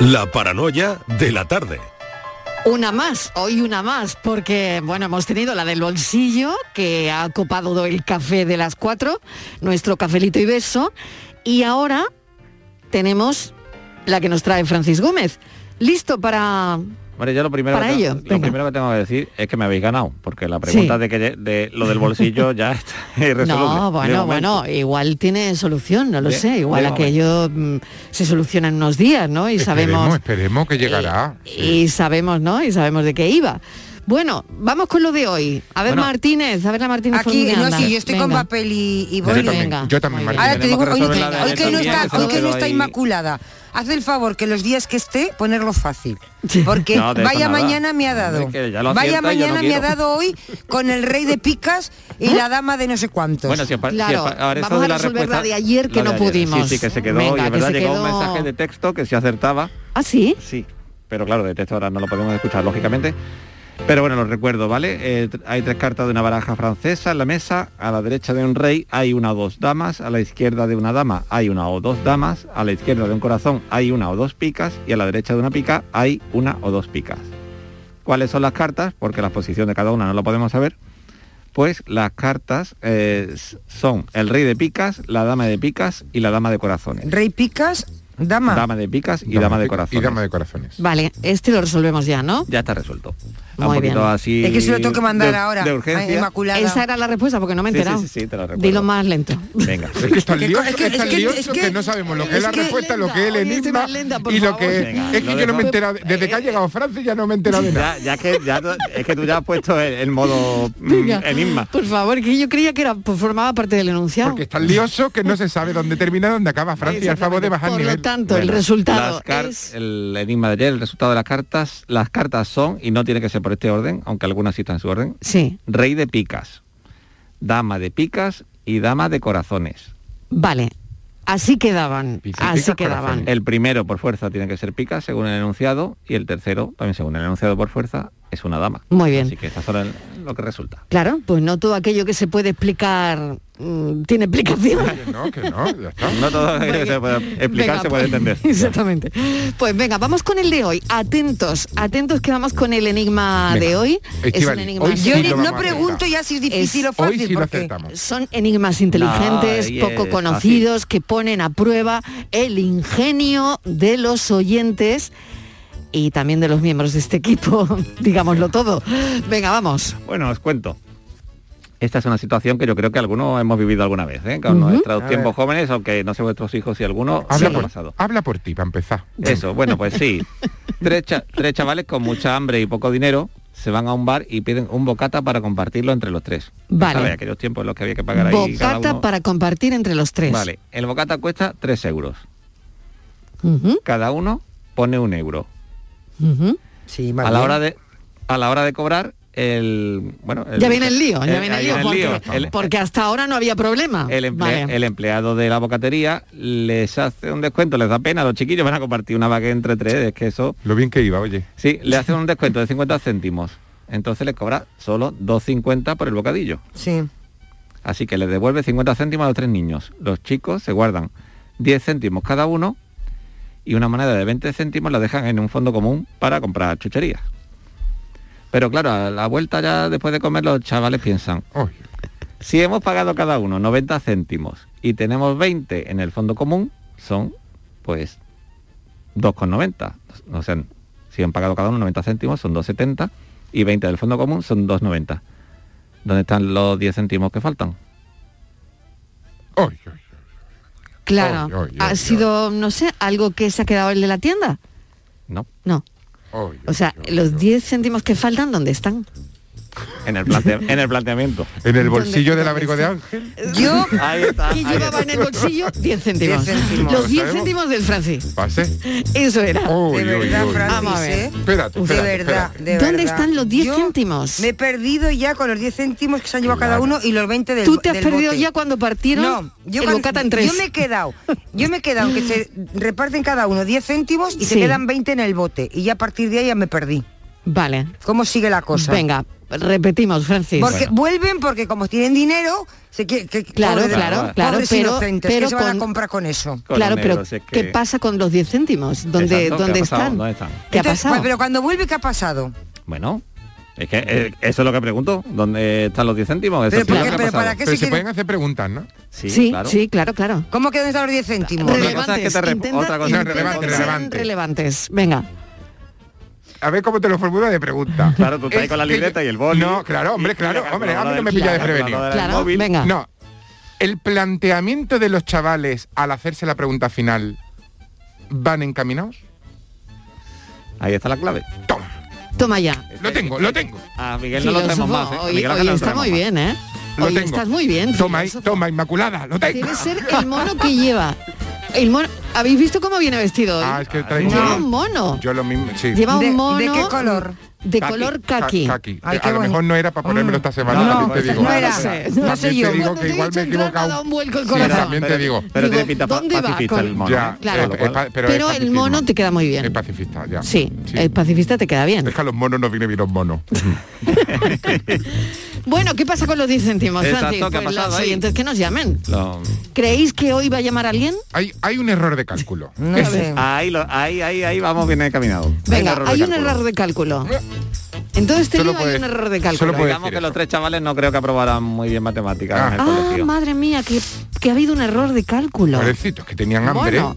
La paranoia de la tarde. Una más, hoy una más, porque bueno, hemos tenido la del bolsillo, que ha copado el café de las cuatro, nuestro cafelito y beso, y ahora tenemos la que nos trae Francis Gómez. ¿Listo para Bueno, yo lo primero, Para que, ello, lo primero que tengo que decir es que me habéis ganado, porque la pregunta Sí. de que de lo del bolsillo ya está irresoluble. No, bueno, bueno, igual tiene solución, no lo De- sé, igual aquello mm, se soluciona en unos días, ¿no? Y Esperemos, sabemos esperemos que llegará. y sabemos, ¿no? Y sabemos de qué iba. Bueno, vamos con lo de hoy. A ver, Bueno. Martínez, a ver la Martínez. Aquí, no, sí, yo estoy con papel y, y Yo también, venga. yo también, Muy bien. Martín. Ahora te digo, que hoy, que no está, hoy que no está ahí. inmaculada. Haz el favor que los días que esté, ponerlo fácil. Porque No, vaya nada. mañana me ha dado. Es que ya lo Vaya no mañana me ha dado hoy con el rey de picas y la dama de no sé cuántos. Bueno, si, Claro, ahora vamos de a la resolver respuesta- la de ayer que no ayer. pudimos. Sí, sí, que se quedó, Venga, y es verdad, se llegó un mensaje de texto que se acertaba. ¿Ah, sí? Sí, pero claro, de texto ahora no lo podemos escuchar, lógicamente. Pero bueno, lo recuerdo, ¿vale? Eh, hay tres cartas de una baraja francesa en la mesa. A la derecha de un rey hay una o dos damas. A la izquierda de una dama hay una o dos damas. A la izquierda de un corazón hay una o dos picas. Y a la derecha de una pica hay una o dos picas. ¿Cuáles son las cartas? Porque la posición de cada una no lo podemos saber. Pues las cartas eh, son el rey de picas, la dama de picas y la dama de corazones. Rey picas, dama. Dama de picas y dama, de pica- corazones. Y dama de corazones. Vale, este lo resolvemos ya, ¿no? Ya está resuelto. Muy un poquito bien. así. es que se lo tengo que mandar de- ahora. De a urgencia. Inmaculada. Esa era la respuesta porque no me he Sí, sí, enterado. sí, sí, te lo recuerdo. Dilo más lento. Venga. Es que es tan Es que- lioso, es que- es que- lioso es que, que- no sabemos lo que es, es la que- respuesta, lo que es el enigma lenta, por y lo que Venga, es que yo no me he enterado, desde que ha llegado Francia ya no me he enterado de nada. Ya, ya que ya, es que tú ya has puesto el, el modo mm, Venga, enigma. Por favor, que yo creía que era pues, formaba parte del enunciado. Porque es tan lioso que no se sabe dónde termina, dónde acaba Francia, al favor de bajar Por nivel. lo tanto, el resultado es... El enigma de ayer, el resultado de las cartas. Las cartas son, y no tiene que ser por este orden, aunque algunas sí están en su orden, Sí, rey de picas, dama de picas y dama de corazones. vale. Así quedaban, Picas, así picas, quedaban. El primero por fuerza tiene que ser picas, según el enunciado, y el tercero, también según el enunciado por fuerza, es una dama. Muy bien. Así que estas son lo que resulta. Claro, pues no todo aquello que se puede explicar mm, tiene explicación. Que no, que no, ya está. No todo que se puede explicar Venga, se puede pues, entender. Exactamente. Pues venga, vamos con el de hoy. Atentos, atentos que vamos con el enigma Venga. de hoy. Es un enigma hoy Yo sí no pregunto ya si es difícil Es- o fácil. Hoy sí lo porque. Son enigmas inteligentes, poco es conocidos, que ponen a prueba el ingenio de los oyentes y también de los miembros de este equipo, digámoslo todo. Venga, vamos. Bueno, os cuento. Esta es una situación que yo creo que algunos hemos vivido alguna vez, ¿eh? con Ujú. nuestros A tiempos jóvenes, aunque no sé vuestros hijos si alguno Habla, sí por, pasado. habla por ti, para empezar. Eso, bueno, pues sí. tres, cha- tres chavales con mucha hambre y poco dinero se van a un bar y piden un bocata para compartirlo entre los tres. Vale. ¿Sabes? Aquellos tiempos en los que había que pagar ahí cada Bocata uno. para compartir entre los tres. Vale, el bocata cuesta 3 euros. Cada uno pone un euro. Sí, A la hora de a la hora de cobrar el bueno el- Ya viene el lío, ya el- viene el lío, porque, lío. El- porque hasta ahora no había problema. el, emple- Vale. el empleado de la bocatería les hace un descuento, les da pena, los chiquillos van a compartir una baguette entre tres, es que eso, Lo bien que iba, oye. sí, le hacen un descuento de 50 céntimos, entonces le cobra solo 2,50 por el bocadillo. Sí. Así que le devuelve 50 céntimos a los tres niños. Los chicos se guardan 10 céntimos cada uno y una moneda de 20 céntimos la dejan en un fondo común para comprar chucherías. Pero claro, a la vuelta ya después de comer los chavales piensan, Oye, si hemos pagado cada uno 90 céntimos y tenemos 20 en el fondo común, son pues 2,90. O sea, si han pagado cada uno 90 céntimos, son 2,70 y 20 del fondo común son 2,90. ¿Dónde están los 10 céntimos que faltan? oye. Claro. Oy, oy, ¿Ha sido, no sé, algo que se ha quedado el de la tienda? No. No. oye, O sea, los oye. 10 céntimos que faltan, ¿dónde están? En el, en el planteamiento. En el ¿Dónde- bolsillo del dónde abrigo de está? Ángel. Yo, Ahí está. ¿Qué llevaba en el bolsillo? 10 céntimos. 10 céntimos. Los 10 ¿Sabemos? céntimos del Francis. Pase. Eso era. Oy, de verdad, oy. Francis, Vamos a ver. ¿eh? Espérate, De espérate, verdad, espérate. de ¿Dónde verdad. están los 10 Yo céntimos? Me he perdido ya con los 10 céntimos que se han llevado cada Claro. uno y los 20 del ¿Tú te has perdido bote. ya cuando partieron No, yo el cuando- en tres? Yo me he quedado, yo me he quedado que se reparten cada uno 10 céntimos y se Sí. quedan 20 en el bote y ya a partir de ahí ya me perdí. Vale. ¿Cómo sigue la cosa? Venga, repetimos, Francis. Porque Bueno. vuelven porque como tienen dinero, se que, que- Claro, claro, claro, pero- inocentes, pero que se van con- a comprar con eso. Con claro, pero es ¿qué pasa con los 10 céntimos? ¿Dónde, Exacto, ¿qué ¿dónde pasado? están? ¿Dónde están? ¿Qué ha pasado? Pero cuando vuelve, ¿qué ha pasado? Bueno, es que eh, eso es lo que pregunto. ¿Dónde están los 10 céntimos? ¿para qué Pero se pueden hacer preguntas, ¿no? Sí, sí, claro. sí, claro, claro. ¿Cómo que dónde están los 10 céntimos? Rele- cosa es que te rep- intenta- otra cosa es intenta relevante, que sean relevante. relevantes. Venga. A ver cómo te lo formula de pregunta. Claro, tú estás ahí Es con la libreta y el boli. No, claro, hombre, claro, la hombre, a mí no me pilla calculadora del Claro, venga. No. El planteamiento de los chavales al hacerse la pregunta final van encaminados. Ahí está la clave. Toma, Toma ya. lo tengo, lo tengo. A Miguel no lo tenemos más. ¿eh? A hoy, Miguel hoy Ángel no lo está muy más. bien, ¿eh? Lo Hoy tengo. estás muy bien. Toma, filósofo. toma, Inmaculada, lo tengo. Debe ser el mono que lleva. El mono. ¿Habéis visto cómo viene vestido hoy? Ah, es que traigo Lleva un mono. Yo lo mismo, sí. Lleva un ¿De- mono. de qué color? De Kaki, color ka- kaki. kaki. Ay, a qué lo mejor no era para ponérmelo esta semana, No, también te pues digo. no era. no También sé te yo. digo Cuando que te igual me he equivocado. un vuelco el Sí, corazón. también te digo. Pero Digo, tiene pinta pa- ¿dónde va pacifista con- el mono. Ya, ¿eh? Claro. es- es pa- pero, Pero es el mono te queda muy bien. Es pacifista, ya. Sí, el pacifista te queda bien. Es que a los monos no viene bien los monos. Bueno, ¿qué pasa con los 10 céntimos, Exacto, Francis? ¿qué ha Pues pasado los oyentes que nos llamen. ¿Creéis que hoy va a llamar alguien? hay, hay un error de cálculo. No Es- sé. Ahí, lo- ahí, ahí, ahí vamos bien encaminados. Venga, hay un cálculo. error de cálculo. En todo este Solo lío hay puede- un error de cálculo. puede- Digamos decir que los tres chavales no creo que aprobaran muy bien matemáticas en el Ah, colegio. madre mía, que, que ha habido un error de cálculo. Pobrecitos, que tenían hambre. Bueno,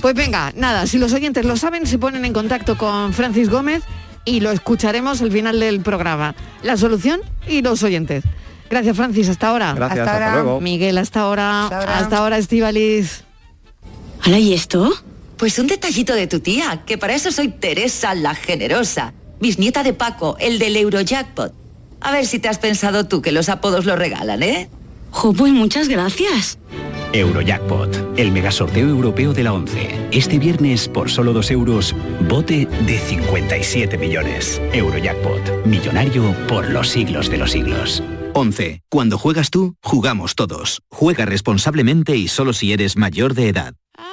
pues venga, nada, si los oyentes lo saben, se ponen en contacto con Francis Gómez y lo escucharemos al final del programa. La solución y los oyentes. Gracias, Francis, hasta ahora. Gracias, Hasta hasta, ahora. luego. Miguel, hasta ahora. Hasta ahora. Hasta ahora, Estivaliz. ¿Hala y esto? Pues un detallito de tu tía, que para eso soy Teresa la Generosa, bisnieta de Paco, el del Eurojackpot. A ver si te has pensado tú que los apodos lo regalan, ¿eh? Jo, pues muchas gracias. Eurojackpot, el megasorteo europeo de la 11. Este viernes, por solo 2 euros, bote de 57 millones. Eurojackpot, millonario por los siglos de los siglos. 11. Cuando juegas tú, jugamos todos. Juega responsablemente y solo si eres mayor de edad.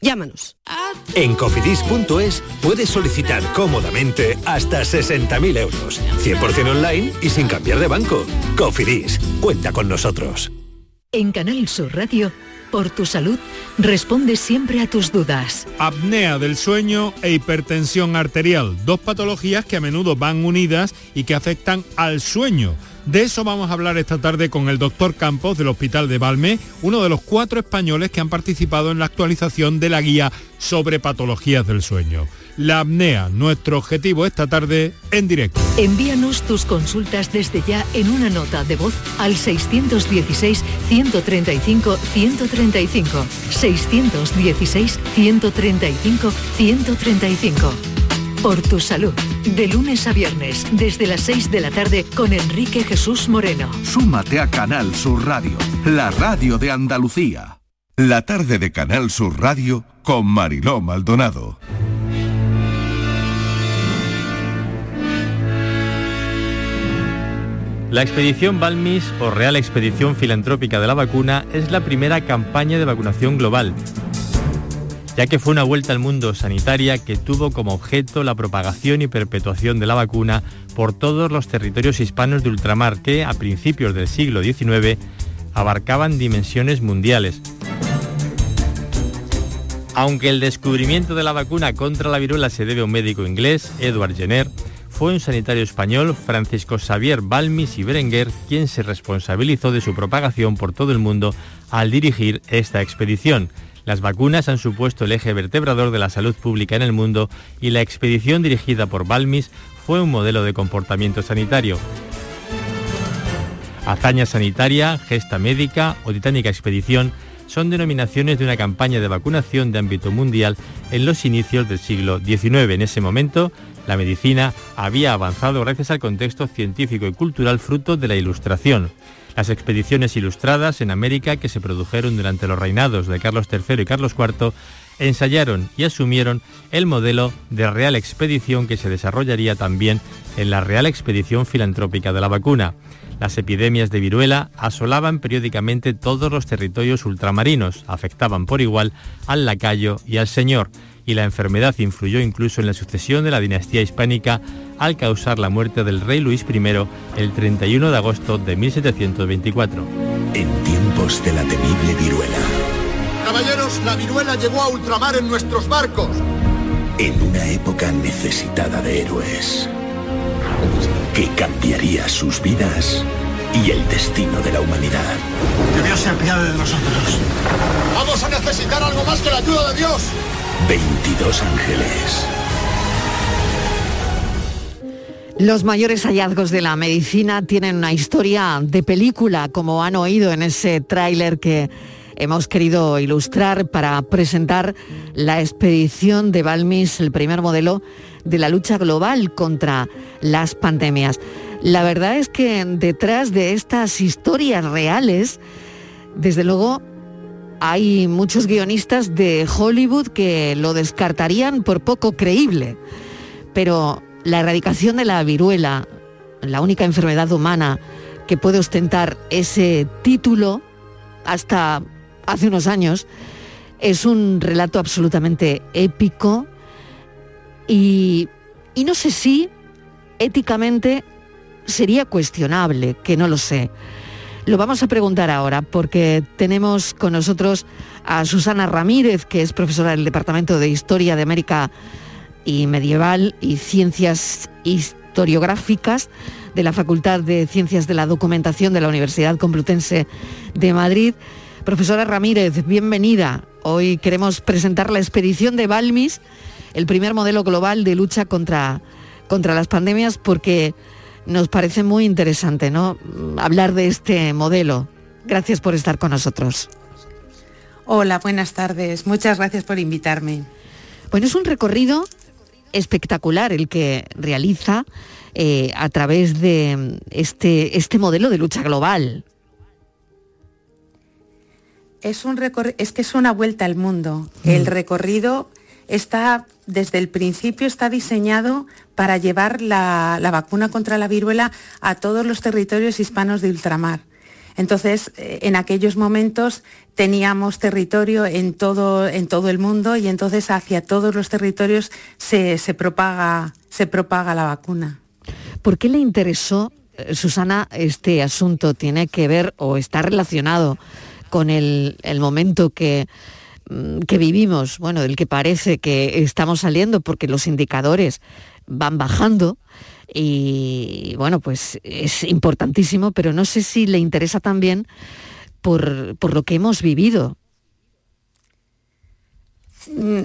Llámanos. En cofidis.es puedes solicitar cómodamente hasta 60.000 euros. 100% online y sin cambiar de banco. Cofidis, cuenta con nosotros. En Canal Sur Radio, por tu salud, responde siempre a tus dudas. Apnea del sueño e hipertensión arterial, dos patologías que a menudo van unidas y que afectan al sueño. De eso vamos a hablar esta tarde con el doctor Campos del Hospital de Valme, uno de los cuatro españoles que han participado en la actualización de la guía sobre patologías del sueño. La apnea, nuestro objetivo esta tarde en directo. Envíanos tus consultas desde ya en una nota de voz al 616-135-135. 616-135-135. Por tu salud, de lunes a viernes, desde las 6 de la tarde, con Enrique Jesús Moreno. Súmate a Canal Sur Radio, la radio de Andalucía. La tarde de Canal Sur Radio con Mariló Maldonado. La expedición Balmis o Real Expedición Filantrópica de la Vacuna es la primera campaña de vacunación global, ya que fue una vuelta al mundo sanitaria que tuvo como objeto la propagación y perpetuación de la vacuna por todos los territorios hispanos de ultramar que, a principios del siglo XIX, abarcaban dimensiones mundiales. Aunque el descubrimiento de la vacuna contra la viruela se debe a un médico inglés, Edward Jenner, fue un sanitario español, Francisco Xavier Balmis y Berenguer, quien se responsabilizó de su propagación por todo el mundo al dirigir esta expedición. Las vacunas han supuesto el eje vertebrador de la salud pública en el mundo y la expedición dirigida por Balmis fue un modelo de comportamiento sanitario. Hazaña sanitaria, gesta médica o titánica expedición son denominaciones de una campaña de vacunación de ámbito mundial en los inicios del siglo XIX. En ese momento, la medicina había avanzado gracias al contexto científico y cultural fruto de la Ilustración. Las expediciones ilustradas en América que se produjeron durante los reinados de Carlos III y Carlos IV ensayaron y asumieron el modelo de Real Expedición que se desarrollaría también en la Real Expedición Filantrópica de la Vacuna. Las epidemias de viruela asolaban periódicamente todos los territorios ultramarinos, afectaban por igual al lacayo y al señor, y la enfermedad influyó incluso en la sucesión de la dinastía hispánica al causar la muerte del rey Luis I el 31 de agosto de 1724. En tiempos de la temible viruela. Caballeros, la viruela llegó a ultramar en nuestros barcos. En una época necesitada de héroes que cambiaría sus vidas y el destino de la humanidad. Que Dios se apiade de nosotros. Vamos a necesitar algo más que la ayuda de Dios. 22 ángeles. Los mayores hallazgos de la medicina tienen una historia de película, como han oído en ese tráiler que hemos querido ilustrar para presentar la expedición de Balmis, el primer modelo de la lucha global contra las pandemias. La verdad es que detrás de estas historias reales, desde luego, hay muchos guionistas de Hollywood que lo descartarían por poco creíble. Pero la erradicación de la viruela, la única enfermedad humana que puede ostentar ese título hasta hace unos años, es un relato absolutamente épico y, no sé si éticamente sería cuestionable, que no lo sé. Lo vamos a preguntar ahora porque tenemos con nosotros a Susana Ramírez, que es profesora del Departamento de Historia de América y Medieval y Ciencias Historiográficas de la Facultad de Ciencias de la Documentación de la Universidad Complutense de Madrid. Profesora Ramírez, bienvenida. Hoy queremos presentar la expedición de Balmis, el primer modelo global de lucha contra, contra las pandemias, porque nos parece muy interesante ¿no? hablar de este modelo. Gracias por estar con nosotros. Hola, buenas tardes. Muchas gracias por invitarme. Bueno, es un recorrido espectacular el que realiza eh, a través de este, este modelo de lucha global. Es, un es que es una vuelta al mundo. El mm. recorrido está, desde el principio, está diseñado para llevar la, vacuna contra la viruela a todos los territorios hispanos de ultramar. Entonces, eh, en aquellos momentos teníamos territorio en todo, en todo el mundo y entonces hacia todos los territorios se, propaga, se propaga la vacuna. ¿Por qué le interesó, eh, Susana, este asunto? ¿Tiene que ver o está relacionado con el, momento que, que vivimos, bueno, del que parece que estamos saliendo porque los indicadores van bajando y bueno, pues es importantísimo, pero no sé si le interesa también por, por lo que hemos vivido. Mm,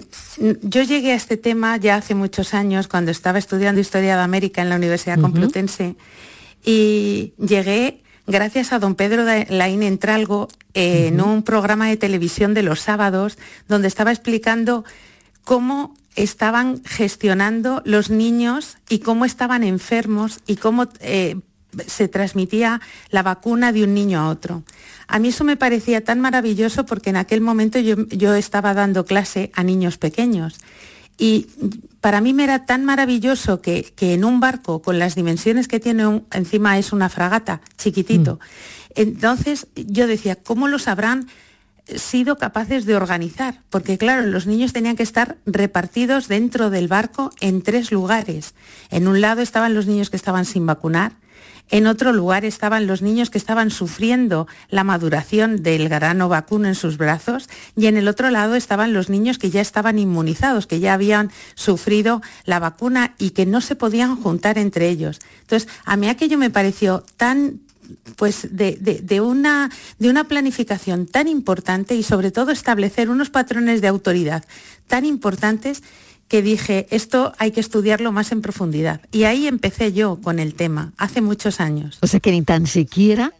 yo llegué a este tema ya hace muchos años, cuando estaba estudiando Historia de América en la Universidad Complutense, y llegué gracias a don Pedro Laín Entralgo en un programa de televisión de los sábados donde estaba explicando cómo estaban gestionando los niños y cómo estaban enfermos y cómo eh, se transmitía la vacuna de un niño a otro. A mí eso me parecía tan maravilloso porque en aquel momento yo estaba dando clase a niños pequeños y para mí me era tan maravilloso que, en un barco con las dimensiones que tiene, encima es una fragata, chiquitito. Mm. Entonces yo decía, ¿cómo los habrán sido capaces de organizar? Porque claro, los niños tenían que estar repartidos dentro del barco en tres lugares. En un lado estaban los niños que estaban sin vacunar, en otro lugar estaban los niños que estaban sufriendo la maduración del grano vacuno en sus brazos y en el otro lado estaban los niños que ya estaban inmunizados, que ya habían sufrido la vacuna y que no se podían juntar entre ellos. Entonces, a mí aquello me pareció tan pues de, una, de una planificación tan importante y sobre todo establecer unos patrones de autoridad tan importantes que dije, esto hay que estudiarlo más en profundidad. Y ahí empecé yo con el tema, hace muchos años. O sea que ni tan siquiera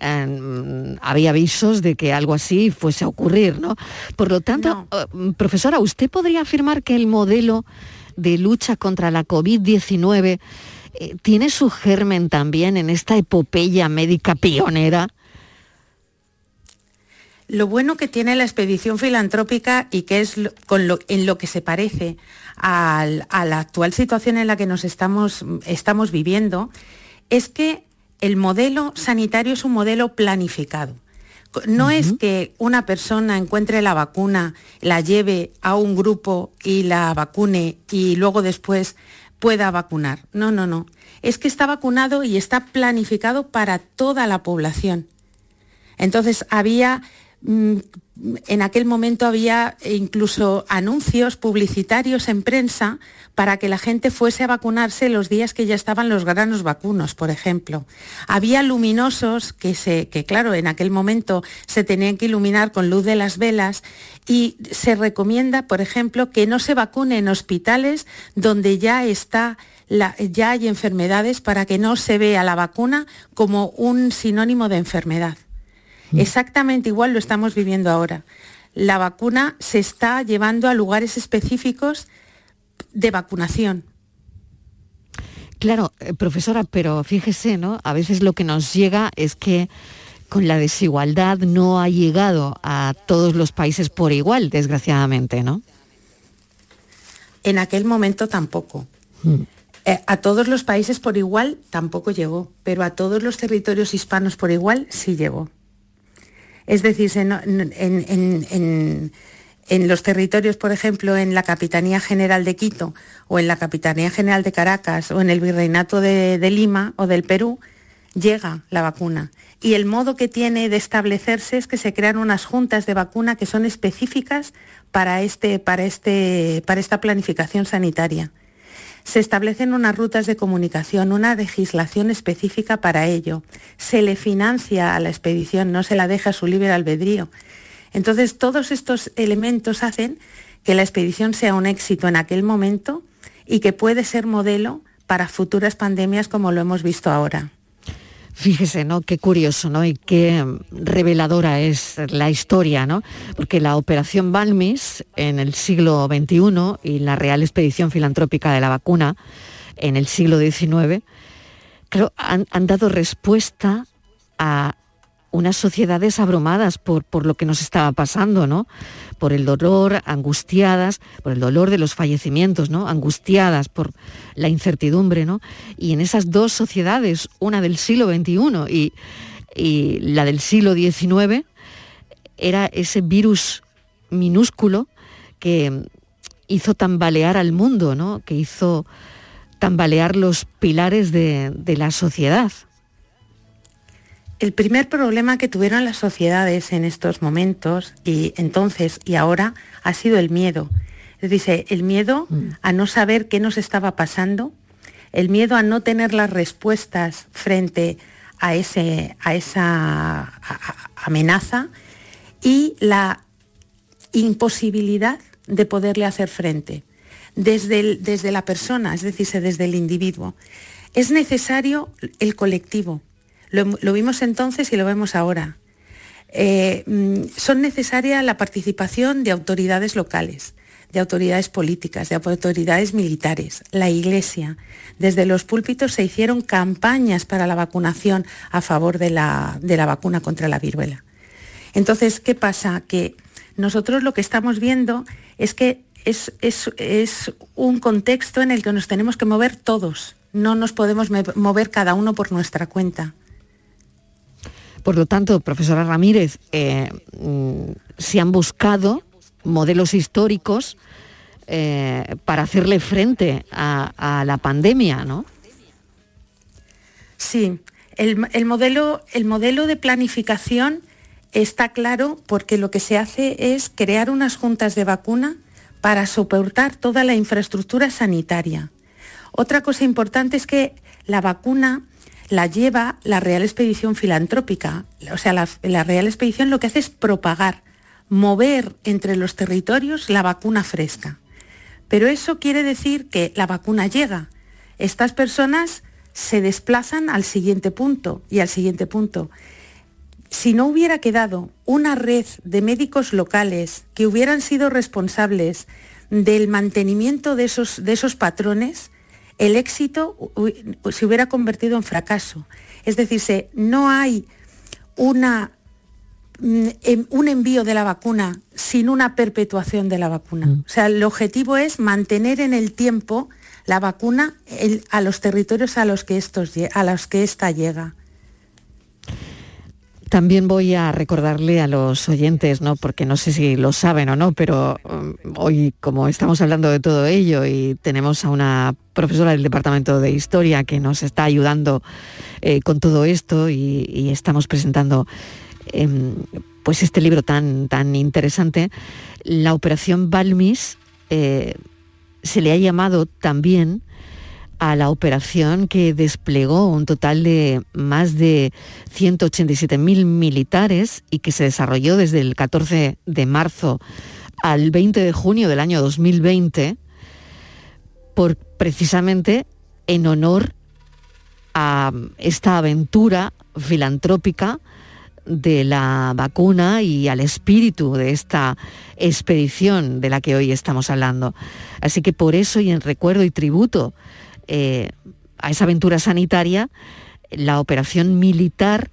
em, había avisos de que algo así fuese a ocurrir, ¿no? Por lo tanto, eh, profesora, ¿usted podría afirmar que el modelo de lucha contra la COVID-19 eh, tiene su germen también en esta epopeya médica pionera? Lo bueno que tiene la expedición filantrópica y que es con lo, en lo que se parece a la actual situación en la que nos estamos, estamos viviendo es que el modelo sanitario es un modelo planificado. No es que una persona encuentre la vacuna, la lleve a un grupo y la vacune y luego después pueda vacunar. No, no, no. Es que está vacunado y está planificado para toda la población. Entonces había en aquel momento había incluso anuncios publicitarios en prensa para que la gente fuese a vacunarse los días que ya estaban los granos vacunos, por ejemplo. Había luminosos que, se, que claro, en aquel momento se tenían que iluminar con luz de las velas y se recomienda, por ejemplo, que no se vacune en hospitales donde ya está ya hay enfermedades para que no se vea la vacuna como un sinónimo de enfermedad. Mm. Exactamente igual lo estamos viviendo ahora. La vacuna se está llevando a lugares específicos de vacunación. Claro, eh, profesora, pero fíjese, ¿no? A veces lo que nos llega es que con la desigualdad no ha llegado a todos los países por igual, desgraciadamente, ¿no? En aquel momento tampoco. Mm. Eh, a todos los países por igual tampoco llegó, pero a todos los territorios hispanos por igual sí llegó. Es decir, en, los territorios, por ejemplo, en la Capitanía General de Quito o en la Capitanía General de Caracas o en el Virreinato de, Lima o del Perú, llega la vacuna. Y el modo que tiene de establecerse es que se crean unas juntas de vacuna que son específicas para, este, este, esta planificación sanitaria se establecen unas rutas de comunicación, una legislación específica para ello. Se le financia a la expedición, no se la deja a su libre albedrío. Entonces, todos estos elementos hacen que la expedición sea un éxito en aquel momento y que puede ser modelo para futuras pandemias como lo hemos visto ahora. Fíjese, ¿no? Qué curioso, ¿no? Y qué reveladora es la historia, ¿no? Porque la Operación Balmis en el siglo XXI y la Real Expedición Filantrópica de la Vacuna en el siglo XIX, han dado respuesta a unas sociedades abrumadas por, por, lo que nos estaba pasando, ¿no? Por el dolor, angustiadas, por el dolor de los fallecimientos, ¿no? Angustiadas por la incertidumbre, ¿no? Y en esas dos sociedades, una del siglo XXI y, y la del siglo XIX, era ese virus minúsculo que hizo tambalear al mundo, ¿no? Que hizo tambalear los pilares de, de la sociedad. El primer problema que tuvieron las sociedades en estos momentos y entonces y ahora ha sido el miedo. Es decir, el miedo mm. a no saber qué nos estaba pasando, el miedo a no tener las respuestas frente a, ese, a esa amenaza y la imposibilidad de poderle hacer frente desde, desde la persona, es decir, desde el individuo. Es necesario el colectivo, lo, vimos entonces y lo vemos ahora. Eh, mm, son necesarias la participación de autoridades locales, de autoridades políticas, de autoridades militares, la Iglesia. Desde los púlpitos se hicieron campañas para la vacunación a favor de la, vacuna contra la viruela. Entonces, ¿qué pasa? Que nosotros lo que estamos viendo es que es, es, un contexto en el que nos tenemos que mover todos, no nos podemos mover cada uno por nuestra cuenta. Por lo tanto, profesora Ramírez, eh, mm, se han buscado modelos históricos eh, para hacerle frente a, la pandemia, ¿no? Sí, el, modelo, el modelo de planificación está claro porque lo que se hace es crear unas juntas de vacuna para soportar toda la infraestructura sanitaria. Otra cosa importante es que la vacuna la lleva la Real Expedición Filantrópica. O sea, la, la Real Expedición lo que hace es propagar, mover entre los territorios la vacuna fresca. Pero eso quiere decir que la vacuna llega. Estas personas se desplazan al siguiente punto y al siguiente punto. Si no hubiera quedado una red de médicos locales que hubieran sido responsables del mantenimiento de esos, de esos patrones, el éxito se hubiera convertido en fracaso. Es decir, no hay una, mm, em, un envío de la vacuna sin una perpetuación de la vacuna. Mm. O sea, el objetivo es mantener en el tiempo la vacuna a los territorios a los que, estos, a los que esta llega. También voy a recordarle a los oyentes, ¿no? porque no sé si lo saben o no, pero um, hoy como estamos hablando de todo ello y tenemos a una profesora del Departamento de Historia que nos está ayudando eh, con todo esto y, estamos presentando em, pues este libro tan, tan interesante, la operación Balmis eh, se le ha llamado también a la operación que desplegó un total de más de 187.000 militares y que se desarrolló desde el 14 de marzo al 20 de junio del año 2020, por precisamente en honor a esta aventura filantrópica de la vacuna y al espíritu de esta expedición de la que hoy estamos hablando. Así que por eso y en recuerdo y tributo eh, a esa aventura sanitaria, la operación militar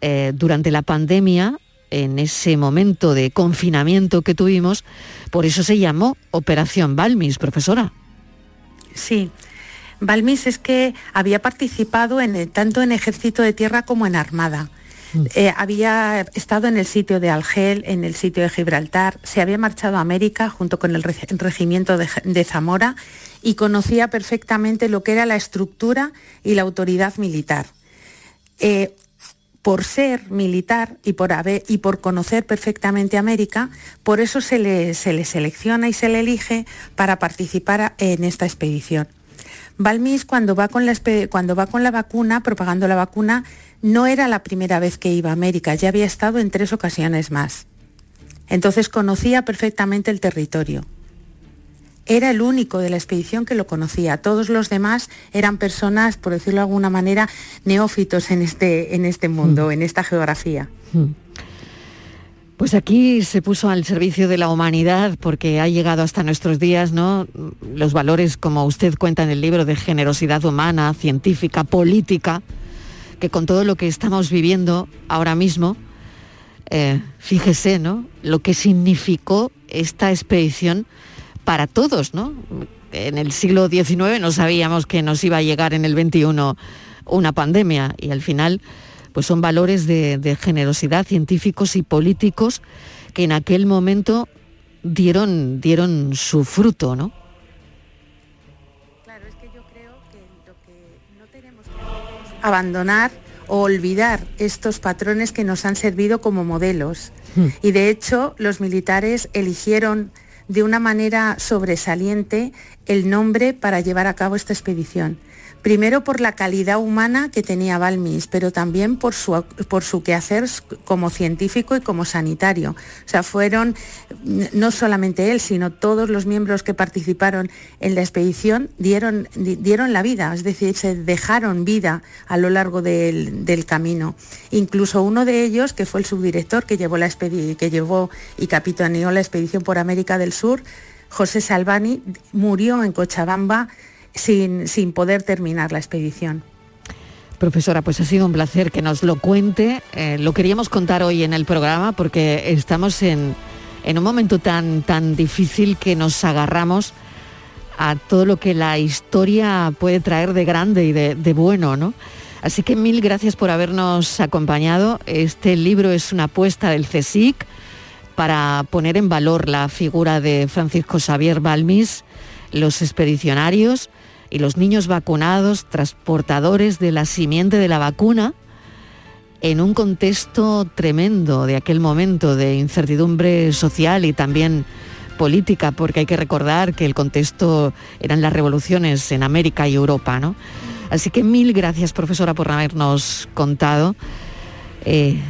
eh, durante la pandemia, en ese momento de confinamiento que tuvimos, por eso se llamó Operación Balmis, profesora. Sí. Balmis es que había participado en, tanto en ejército de tierra como en armada. Mm. Eh, había estado en el sitio de Algel, en el sitio de Gibraltar, se había marchado a América junto con el regimiento de Zamora y conocía perfectamente lo que era la estructura y la autoridad militar. Eh, por ser militar y por, haber, y por conocer perfectamente América, por eso se le, se le selecciona y se le elige para participar en esta expedición. Balmis cuando va con la vacuna, propagando la vacuna, no era la primera vez que iba a América, ya había estado en tres ocasiones más. Entonces conocía perfectamente el territorio era el único de la expedición que lo conocía. Todos los demás eran personas, por decirlo de alguna manera, neófitos en este, en este mundo, mm. en esta geografía. Mm. Pues aquí se puso al servicio de la humanidad porque ha llegado hasta nuestros días, ¿no? Los valores, como usted cuenta en el libro, de generosidad humana, científica, política, que con todo lo que estamos viviendo ahora mismo, eh, fíjese, ¿no? Lo que significó esta expedición para todos, ¿no? En el siglo XIX no sabíamos que nos iba a llegar en el XXI una pandemia y al final pues son valores de, generosidad científicos y políticos que en aquel momento dieron, dieron su fruto, ¿no? Claro, es que yo creo que lo que no tenemos que abandonar o olvidar estos patrones que nos han servido como modelos. Hmm. Y de hecho, los militares eligieron de una manera sobresaliente el nombre para llevar a cabo esta expedición. Primero por la calidad humana que tenía Balmis, pero también por su, por su quehacer como científico y como sanitario. O sea, fueron no solamente él, sino todos los miembros que participaron en la expedición dieron, dieron la vida, es decir, se dejaron vida a lo largo del, camino. Incluso uno de ellos, que fue el subdirector que llevó, la que llevó y capitaneó la expedición por América del Sur, José Salvani, murió en Cochabamba sin, poder terminar la expedición. Profesora, pues ha sido un placer que nos lo cuente. Eh, lo queríamos contar hoy en el programa porque estamos en, un momento tan, tan difícil que nos agarramos a todo lo que la historia puede traer de grande y de, de bueno, ¿no? Así que mil gracias por habernos acompañado. Este libro es una apuesta del CSIC para poner en valor la figura de Francisco Xavier Balmis, los expedicionarios, y los niños vacunados, transportadores de la simiente de la vacuna, en un contexto tremendo de aquel momento de incertidumbre social y también política, porque hay que recordar que el contexto eran las revoluciones en América y Europa, ¿no? Así que mil gracias, profesora, por habernos contado. eh,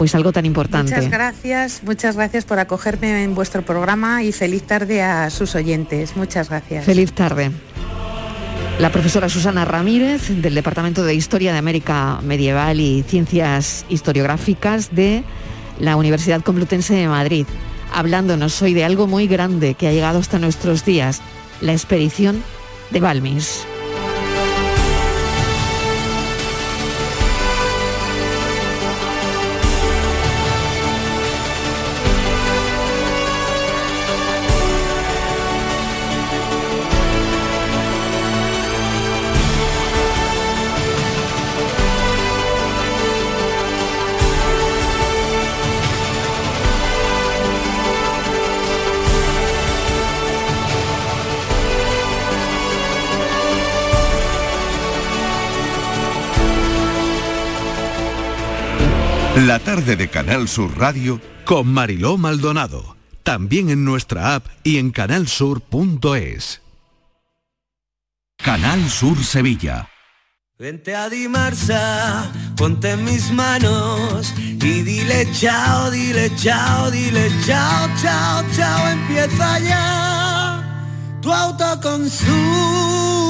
pues algo tan importante. Muchas gracias, muchas gracias por acogerme en vuestro programa y feliz tarde a sus oyentes. Muchas gracias. Feliz tarde. La profesora Susana Ramírez del Departamento de Historia de América Medieval y Ciencias Historiográficas de la Universidad Complutense de Madrid, hablándonos hoy de algo muy grande que ha llegado hasta nuestros días, la expedición de Balmis. La tarde de Canal Sur Radio con Mariló Maldonado. También en nuestra app y en canalsur.es. Canal Sur Sevilla. Vente a Dimarsa, ponte en mis manos y dile chao, dile chao, dile chao, chao, chao, empieza ya tu autoconsumo,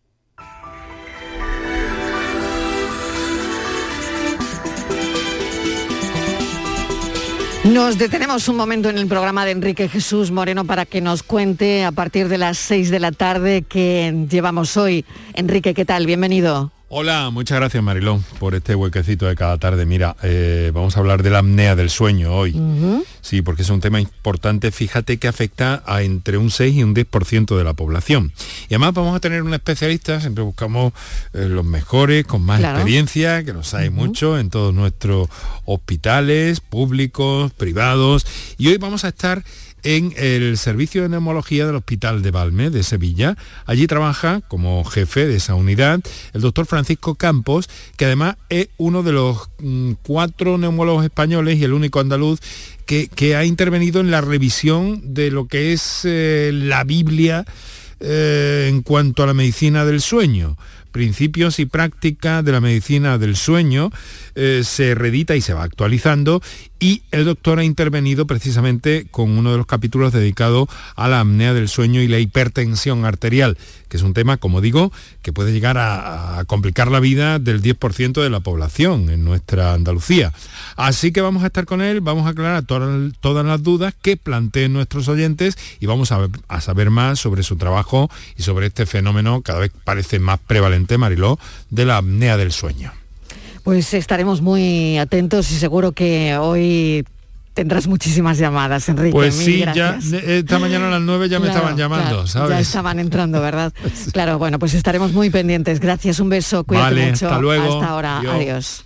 Nos detenemos un momento en el programa de Enrique Jesús Moreno para que nos cuente a partir de las 6 de la tarde que llevamos hoy. Enrique, ¿qué tal? Bienvenido. Hola, muchas gracias Marilón por este huequecito de cada tarde. Mira, eh, vamos a hablar de la apnea del sueño hoy. Sí, porque es un tema importante. Fíjate que afecta a entre un 6 y un 10% de la población. Y además vamos a tener un especialista, siempre buscamos eh, los mejores, con más Claro. experiencia, que los hay mucho en todos nuestros hospitales públicos, privados. Y hoy vamos a estar en el servicio de neumología del Hospital de Valme de Sevilla. Allí trabaja como jefe de esa unidad el doctor Francisco Campos, que además es uno de los mm, cuatro neumólogos españoles y el único andaluz que, ha intervenido en la revisión de lo que es eh, la Biblia eh, en cuanto a la medicina del sueño. Principios y práctica de la medicina del sueño eh, se reedita y se va actualizando y el doctor ha intervenido precisamente con uno de los capítulos dedicado a la apnea del sueño y la hipertensión arterial, que es un tema, como digo, que puede llegar a, complicar la vida del 10% de la población en nuestra Andalucía. Así que vamos a estar con él, vamos a aclarar todas, las dudas que planteen nuestros oyentes y vamos a saber más sobre su trabajo y sobre este fenómeno cada vez parece más prevalente, Mariló, de la apnea del sueño. Pues estaremos muy atentos y seguro que hoy tendrás muchísimas llamadas, Enrique. Pues sí, ya gracias. eh, esta mañana a las 9 ya me Claro, estaban llamando, claro, ¿sabes? Ya estaban entrando, ¿verdad? Claro, bueno, pues estaremos muy pendientes. Gracias, un beso, cuídate Vale, mucho. hasta luego. Hasta ahora, adiós.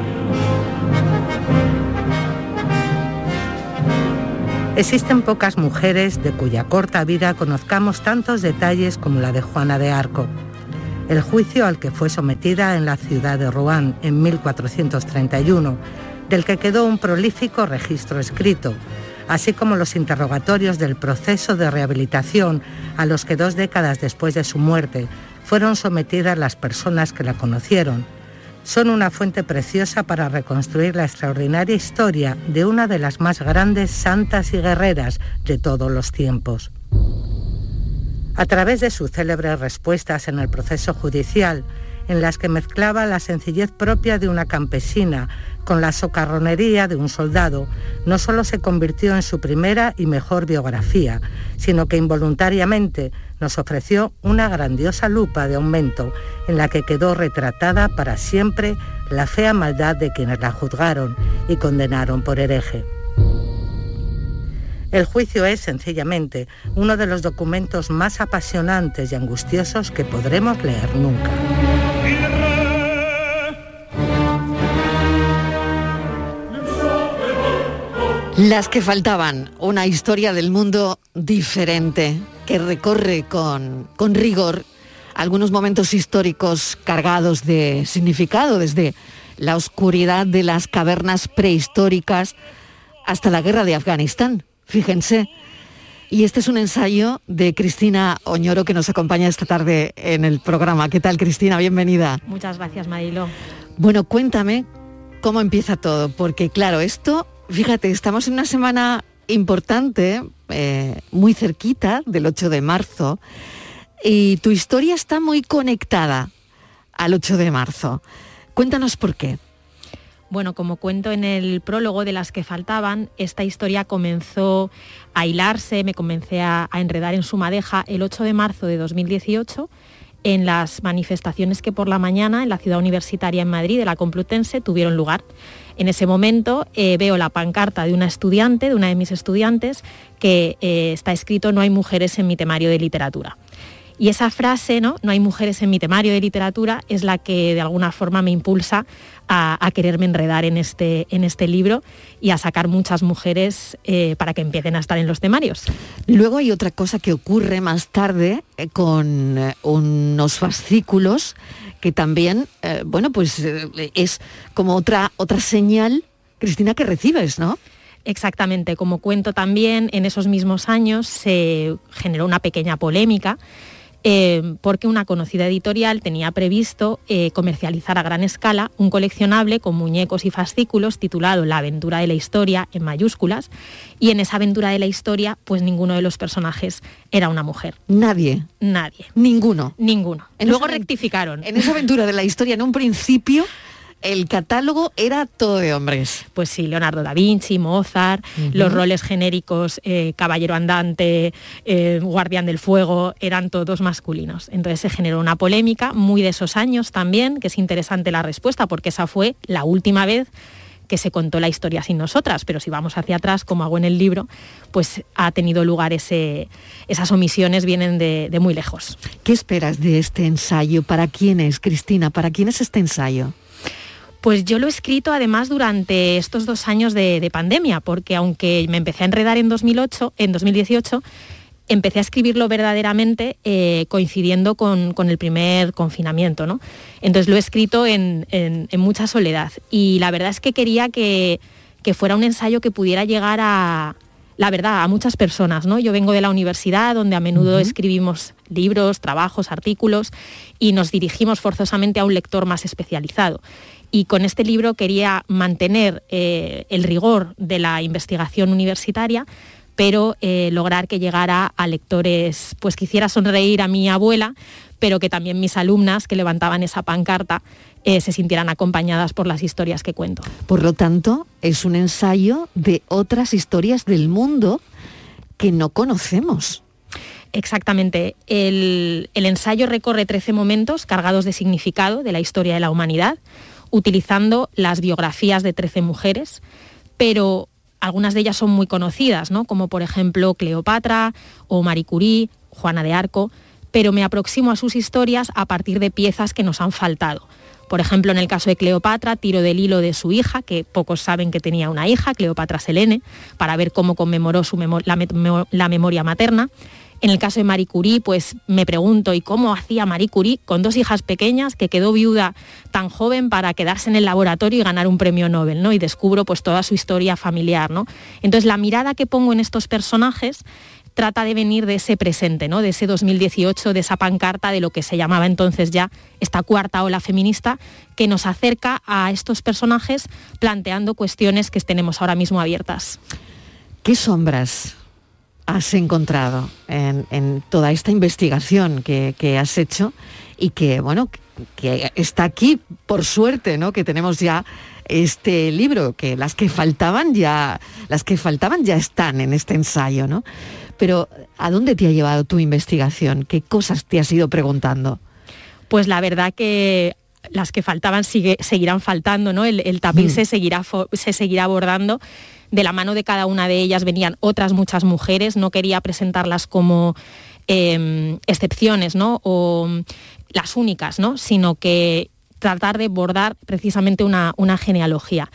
Existen pocas mujeres de cuya corta vida conozcamos tantos detalles como la de Juana de Arco. El juicio al que fue sometida en la ciudad de Rouen en 1431, del que quedó un prolífico registro escrito, así como los interrogatorios del proceso de rehabilitación a los que dos décadas después de su muerte fueron sometidas las personas que la conocieron, son una fuente preciosa para reconstruir la extraordinaria historia de una de las más grandes santas y guerreras de todos los tiempos. A través de sus célebres respuestas en el proceso judicial, en las que mezclaba la sencillez propia de una campesina con la socarronería de un soldado, no solo se convirtió en su primera y mejor biografía, sino que involuntariamente nos ofreció una grandiosa lupa de aumento en la que quedó retratada para siempre la fea maldad de quienes la juzgaron y condenaron por hereje. El juicio es, sencillamente, uno de los documentos más apasionantes y angustiosos que podremos leer nunca. Las que faltaban, una historia del mundo diferente, que recorre con, con rigor algunos momentos históricos cargados de significado, desde la oscuridad de las cavernas prehistóricas hasta la guerra de Afganistán. Fíjense. Y este es un ensayo de Cristina Oñoro que nos acompaña esta tarde en el programa. ¿Qué tal, Cristina? Bienvenida. Muchas gracias, Marilo. Bueno, cuéntame cómo empieza todo, porque claro, esto Fíjate, estamos en una semana importante, eh, muy cerquita del 8 de marzo, y tu historia está muy conectada al 8 de marzo. Cuéntanos por qué. Bueno, como cuento en el prólogo de las que faltaban, esta historia comenzó a hilarse, me comencé a, a enredar en su madeja el 8 de marzo de 2018 en las manifestaciones que por la mañana en la ciudad universitaria en Madrid de la Complutense tuvieron lugar. En ese momento eh, veo la pancarta de una estudiante, de una de mis estudiantes, que eh, está escrito No hay mujeres en mi temario de literatura. Y esa frase, ¿no? no hay mujeres en mi temario de literatura, es la que de alguna forma me impulsa a, quererme enredar en este, en este libro y a sacar muchas mujeres eh, para que empiecen a estar en los temarios. Luego hay otra cosa que ocurre más tarde con unos fascículos que también, eh, bueno, pues eh, es como otra, otra señal, Cristina, que recibes, ¿no? Exactamente, como cuento también, en esos mismos años se generó una pequeña polémica eh, porque una conocida editorial tenía previsto comercializar a gran escala un coleccionable con muñecos y fascículos titulado La aventura de la historia en mayúsculas y en esa aventura de la historia pues ninguno de los personajes era una mujer. Nadie. Nadie. Ninguno. Ninguno. Luego rectificaron. En esa aventura de la historia, en un principio, el catálogo era todo de hombres. Pues sí, Leonardo da Vinci, Mozart, los roles genéricos, eh, caballero andante, eh, guardián del fuego, eran todos masculinos. Entonces se generó una polémica muy de esos años también, que es interesante la respuesta, porque esa fue la última vez que se contó la historia sin nosotras, pero si vamos hacia atrás, como hago en el libro, pues ha tenido lugar ese, esas omisiones vienen de, muy lejos. ¿Qué esperas de este ensayo? ¿Para quién es, Cristina? ¿Para quién es este ensayo? Pues yo lo he escrito además durante estos dos años de, de, pandemia, porque aunque me empecé a enredar en 2008, en 2018, empecé a escribirlo verdaderamente eh, coincidiendo con, el primer confinamiento. ¿no? Entonces lo he escrito en, mucha soledad y la verdad es que quería que, fuera un ensayo que pudiera llegar a, la verdad, a muchas personas. ¿no? Yo vengo de la universidad donde a menudo escribimos libros, trabajos, artículos y nos dirigimos forzosamente a un lector más especializado. Y con este libro quería mantener eh, el rigor de la investigación universitaria, pero eh, lograr que llegara a lectores, pues quisiera sonreír a mi abuela, pero que también mis alumnas que levantaban esa pancarta eh, se sintieran acompañadas por las historias que cuento. Por lo tanto, es un ensayo de otras historias del mundo que no conocemos. Exactamente. El, el, ensayo recorre 13 momentos cargados de significado de la historia de la humanidad, utilizando las biografías de 13 mujeres, pero algunas de ellas son muy conocidas, ¿no? como por ejemplo Cleopatra o Marie Curie, Juana de Arco, pero me aproximo a sus historias a partir de piezas que nos han faltado. Por ejemplo, en el caso de Cleopatra, tiro del hilo de su hija, que pocos saben que tenía una hija, Cleopatra Selene, para ver cómo conmemoró su la memoria materna. En el caso de Marie Curie, pues me pregunto, ¿y cómo hacía Marie Curie con dos hijas pequeñas que quedó viuda tan joven para quedarse en el laboratorio y ganar un premio Nobel, ¿no? Y descubro pues toda su historia familiar, ¿no? Entonces la mirada que pongo en estos personajes trata de venir de ese presente, ¿no? de ese 2018, de esa pancarta de lo que se llamaba entonces ya esta cuarta ola feminista, que nos acerca a estos personajes planteando cuestiones que tenemos ahora mismo abiertas. ¿Qué sombras has encontrado en, toda esta investigación que, has hecho y que, bueno, que está aquí, por suerte, ¿no? Que tenemos ya este libro, que las que faltaban ya, las que faltaban ya están en este ensayo, ¿no? Pero, ¿a dónde te ha llevado tu investigación? ¿Qué cosas te has ido preguntando? Pues la verdad que las que faltaban seguirán faltando, ¿no? El, tapiz mm. se, seguirá, se seguirá abordando de la mano de cada una de ellas venían otras muchas mujeres, no quería presentarlas como em, excepciones ¿no? o las únicas, ¿no? sino que tratar de bordar precisamente una, una genealogía.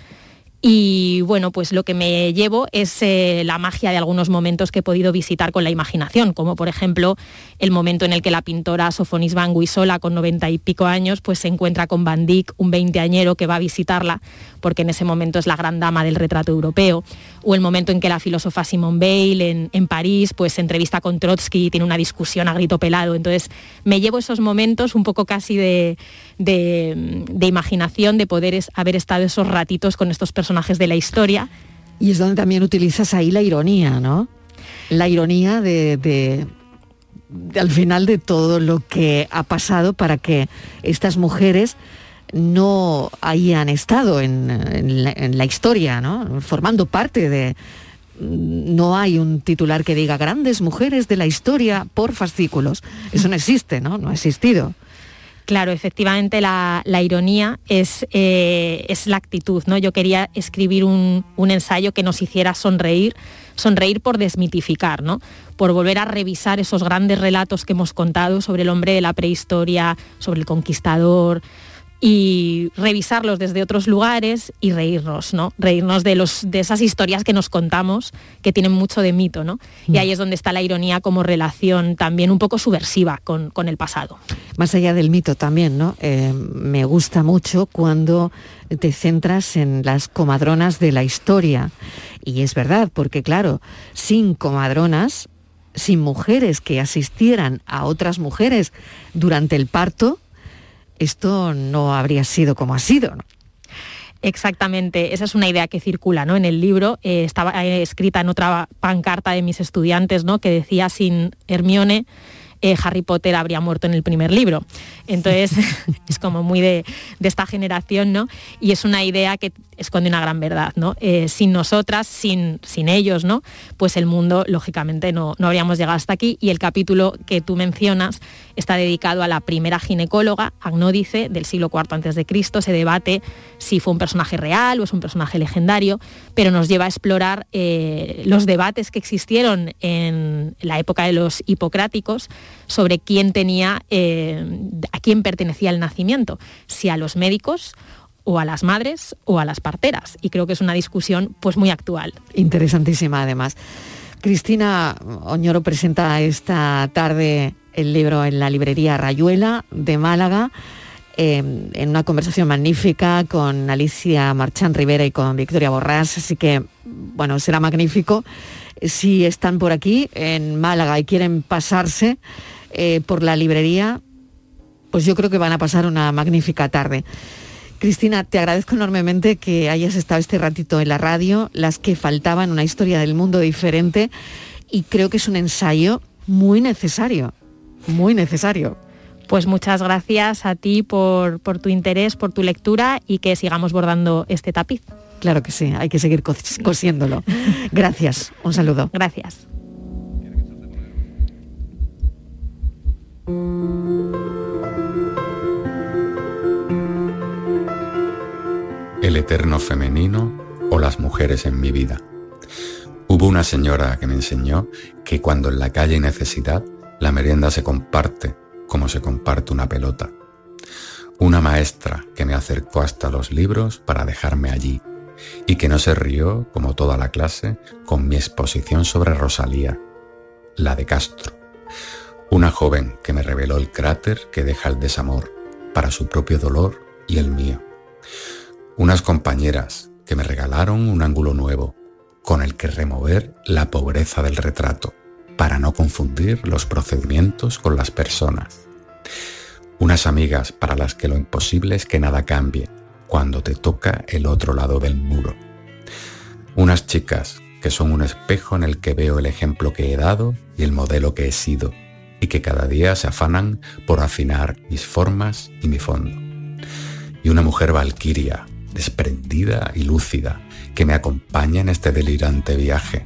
Y bueno, pues lo que me llevo es eh, la magia de algunos momentos que he podido visitar con la imaginación, como por ejemplo el momento en el que la pintora Sofonis Van sola con noventa y pico años, pues se encuentra con Van Dyck, un veinteañero que va a visitarla, porque en ese momento es la gran dama del retrato europeo, o el momento en que la filósofa Simone Weil en, París, pues se entrevista con Trotsky y tiene una discusión a grito pelado. Entonces me llevo esos momentos un poco casi de, de imaginación, de poder haber estado esos ratitos con estos personajes de la historia. Y es donde también utilizas ahí la ironía, ¿no? La ironía de, al final de todo lo que ha pasado para que estas mujeres no hayan estado en, la, historia, ¿no? formando parte de... No hay un titular que diga grandes mujeres de la historia por fascículos. Eso no existe, ¿no? No ha existido. Claro, efectivamente la, ironía es, eh, es, la actitud, ¿no? Yo quería escribir un, un ensayo que nos hiciera sonreír sonreír por desmitificar, ¿no? por volver a revisar esos grandes relatos que hemos contado sobre el hombre de la prehistoria, sobre el conquistador, y revisarlos desde otros lugares y reírnos, ¿no? Reírnos de, los, de esas historias que nos contamos, que tienen mucho de mito, ¿no? Y mm. ahí es donde está la ironía como relación también un poco subversiva con, el pasado. Más allá del mito también, ¿no? Eh, me gusta mucho cuando te centras en las comadronas de la historia y es verdad, porque claro, sin comadronas, sin mujeres que asistieran a otras mujeres durante el parto, esto no habría sido como ha sido. Exactamente, esa es una idea que circula ¿no? en el libro. Eh, estaba eh, escrita en otra pancarta de mis estudiantes ¿no? que decía sin Hermione eh, Harry Potter habría muerto en el primer libro. Entonces es como muy de, esta generación, ¿no? Y es una idea que esconde una gran verdad, ¿no? Eh, sin nosotras, sin, sin ellos, ¿no? Pues el mundo, lógicamente, no, no habríamos llegado hasta aquí. Y el capítulo que tú mencionas está dedicado a la primera ginecóloga, Agnódice, del siglo IV a.C. Se debate si fue un personaje real o es un personaje legendario, pero nos lleva a explorar eh, los debates que existieron en la época de los hipocráticos sobre quién tenía, eh, a quién pertenecía el nacimiento, si a los médicos o a las madres o a las parteras. Y creo que es una discusión pues muy actual. Interesantísima además. Cristina Oñoro presenta esta tarde el libro en la librería Rayuela de Málaga. Eh, en una conversación magnífica con Alicia Marchán Rivera y con Victoria Borrás, así que bueno, será magnífico. Si están por aquí en Málaga y quieren pasarse, eh, por la librería, pues yo creo que van a pasar una magnífica tarde. Cristina, te agradezco enormemente que hayas estado este ratito en la radio, las que faltaban, una historia del mundo diferente, y creo que es un ensayo muy necesario, muy necesario. Pues muchas gracias a ti por, por tu interés, por tu lectura y que sigamos bordando este tapiz. Claro que sí, hay que seguir cosiéndolo. Gracias, un saludo. Gracias. El eterno femenino o las mujeres en mi vida. Hubo una señora que me enseñó que cuando en la calle hay necesidad, la merienda se comparte como se comparte una pelota. Una maestra que me acercó hasta los libros para dejarme allí y que no se rió, como toda la clase, con mi exposición sobre Rosalía, la de Castro. Una joven que me reveló el cráter que deja el desamor para su propio dolor y el mío. Unas compañeras que me regalaron un ángulo nuevo con el que remover la pobreza del retrato para no confundir los procedimientos con las personas. Unas amigas para las que lo imposible es que nada cambie cuando te toca el otro lado del muro. Unas chicas que son un espejo en el que veo el ejemplo que he dado y el modelo que he sido, y que cada día se afanan por afinar mis formas y mi fondo. Y una mujer valquiria, desprendida y lúcida, que me acompaña en este delirante viaje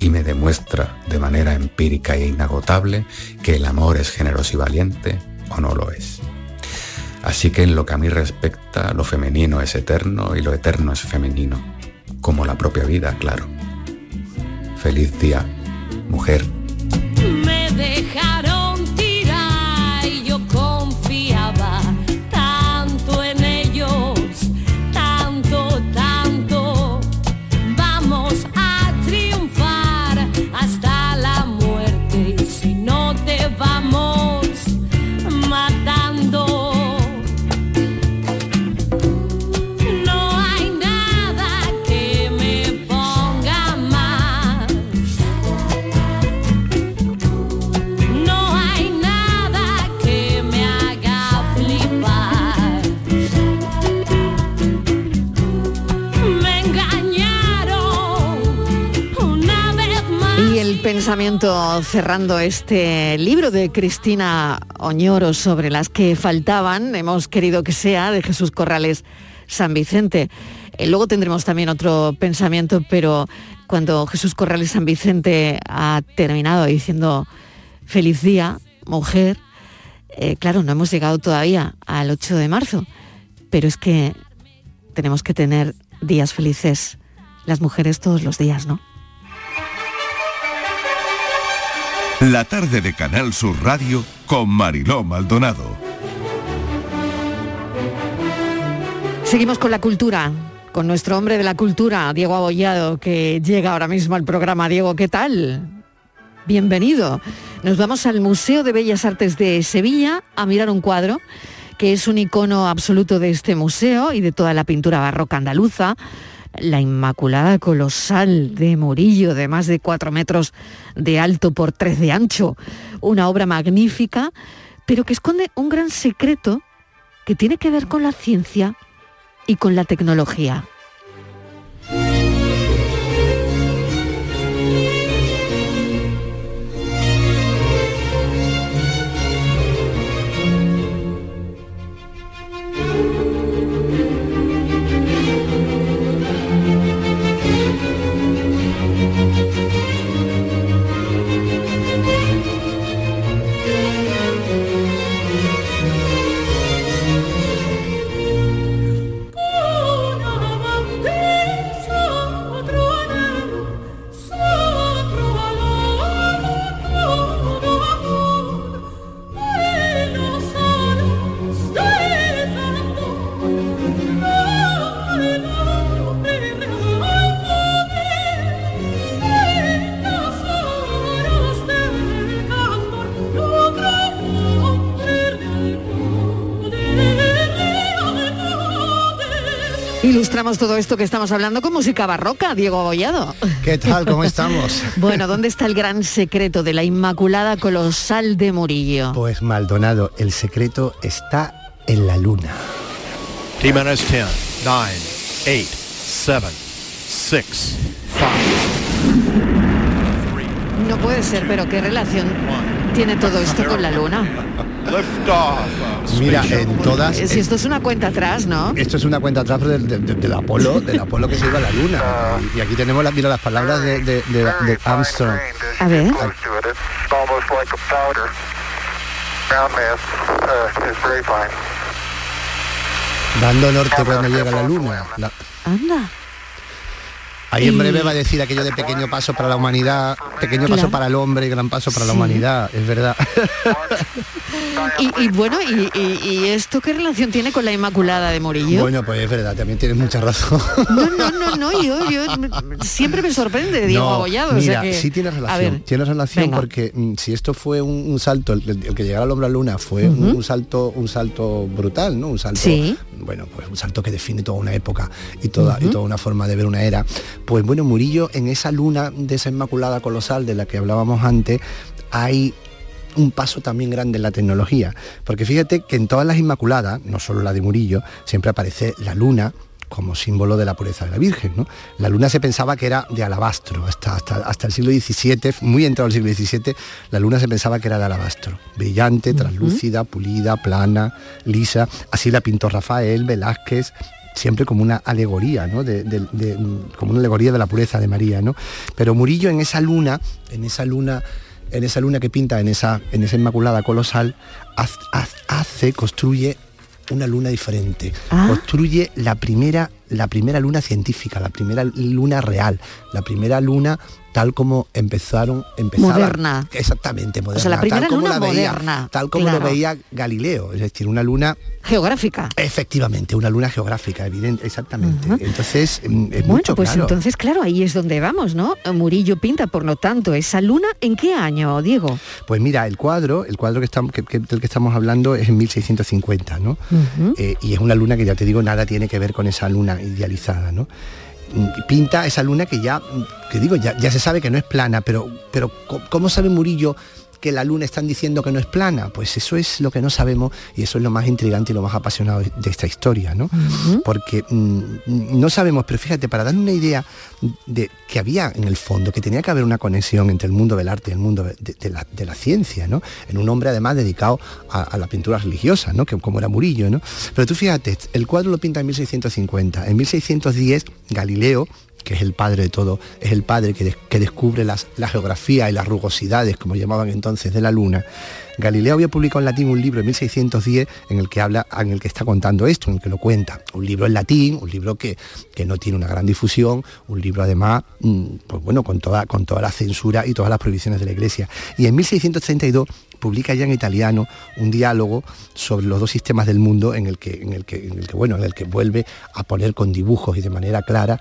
y me demuestra de manera empírica e inagotable que el amor es generoso y valiente o no lo es. Así que en lo que a mí respecta, lo femenino es eterno y lo eterno es femenino, como la propia vida, claro. Feliz día, mujer. Pensamiento cerrando este libro de Cristina Oñoro sobre las que faltaban, hemos querido que sea de Jesús Corrales San Vicente. Eh, luego tendremos también otro pensamiento, pero cuando Jesús Corrales San Vicente ha terminado diciendo feliz día, mujer, eh, claro, no hemos llegado todavía al 8 de marzo, pero es que tenemos que tener días felices las mujeres todos los días, ¿no? La tarde de Canal Sur Radio con Mariló Maldonado. Seguimos con la cultura, con nuestro hombre de la cultura, Diego Abollado, que llega ahora mismo al programa. Diego, ¿qué tal? Bienvenido. Nos vamos al Museo de Bellas Artes de Sevilla a mirar un cuadro que es un icono absoluto de este museo y de toda la pintura barroca andaluza, la Inmaculada Colosal de Murillo, de más de 4 metros de alto por 3 de ancho. Una obra magnífica, pero que esconde un gran secreto que tiene que ver con la ciencia y con la tecnología. Ilustramos todo esto que estamos hablando con música barroca, Diego Abollado. ¿Qué tal? ¿Cómo estamos? Bueno, ¿dónde está el gran secreto de la Inmaculada Colosal de Murillo? Pues Maldonado, el secreto está en la luna. T minus 10, 9, 8, 7, 6, 5. No puede ser, pero ¿qué relación tiene todo esto con la luna? Mira, en todas... Si esto es una cuenta atrás, ¿no? Esto es una cuenta atrás del, del- del- del Apolo, del Apolo que se iba a la luna. Y aquí tenemos las, mira, las palabras de, de- de- de Armstrong. A ver. It's almost like a powder. Ground mass is very fine. Dando norte cuando llega la luna. La- Anda. Ahí en breve va a decir aquello de pequeño paso para la humanidad, pequeño paso para el hombre y gran paso para la humanidad, es verdad. Y, y bueno, y, esto qué relación tiene con la Inmaculada de Murillo? Bueno, pues es verdad, también tienes mucha razón. No, no, no, no, yo, yo siempre me sorprende Diego No, Abollado. Mira, o sea que, sí tiene relación, tiene relación venga. porque mm, si esto fue un, un salto, el, el que llegara al hombre a la luna fue un, salto, un salto brutal, ¿no? Un salto, Sí. bueno, pues un salto que define toda una época y toda, y toda una forma de ver una era. Pues bueno, Murillo en esa luna de esa Inmaculada Colosal de la que hablábamos antes, hay un paso también grande en la tecnología. Porque fíjate que en todas las Inmaculadas, no solo la de Murillo, siempre aparece la luna como símbolo de la pureza de la Virgen. ¿no? La luna se pensaba que era de alabastro, hasta, hasta, hasta el siglo XVII, muy entrado el siglo XVII, la luna se pensaba que era de alabastro, brillante, translúcida, pulida, plana, lisa. Así la pintó Rafael, Velázquez, siempre como una alegoría, ¿no? De, de- de- como una alegoría de la pureza de María, ¿no? Pero Murillo en esa luna, en esa luna, en esa luna que pinta en esa, en esa Inmaculada colosal, hace, construye una luna diferente. Construye la primera, la primera luna científica, la primera luna real, la primera luna tal como empezaron, empezaba. Moderna. Exactamente, moderna. O sea, la primera tal como luna la veía, moderna, Tal como claro. lo veía Galileo, es decir, una luna Geográfica. Efectivamente, una luna geográfica, evidente, exactamente. Entonces, mm, es Bueno, mucho, pues claro. entonces, claro, ahí es donde vamos, ¿no? Murillo pinta, por lo tanto, esa luna, ¿en qué año, Diego? Pues mira, el cuadro, el cuadro que estamos, que- que- del que estamos hablando es en 1650, ¿no? Eh, y es una luna que ya te digo, nada tiene que ver con esa luna idealizada, ¿no? Pinta esa luna que ya, que digo, ya, ya se sabe que no es plana, pero, pero ¿cómo sabe Murillo que la luna están diciendo que no es plana? Pues eso es lo que no sabemos y eso es lo más intrigante y lo más apasionado de esta historia, ¿no? Porque mm, no sabemos, pero fíjate, para dar una idea de que había en el fondo, que tenía que haber una conexión entre el mundo del arte y el mundo de, de la, de la ciencia, ¿no? En un hombre además dedicado a, a la pintura religiosa, ¿no? Que como era Murillo, ¿no? Pero tú fíjate, el cuadro lo pinta en 1650. En 1610, Galileo que es el padre de todo, es el padre que, que descubre las, la geografía y las rugosidades, como llamaban entonces, de la luna. Galileo había publicado en latín un libro en 1610 en el que habla, en el que está contando esto, en el que lo cuenta. Un libro en latín, un libro que, que no tiene una gran difusión, un libro además, mm, pues bueno, con toda, con toda la censura y todas las prohibiciones de la iglesia. Y en 1632 publica ya en italiano un diálogo sobre los dos sistemas del mundo en el que, en el que, en el que bueno, en el que vuelve a poner con dibujos y de manera clara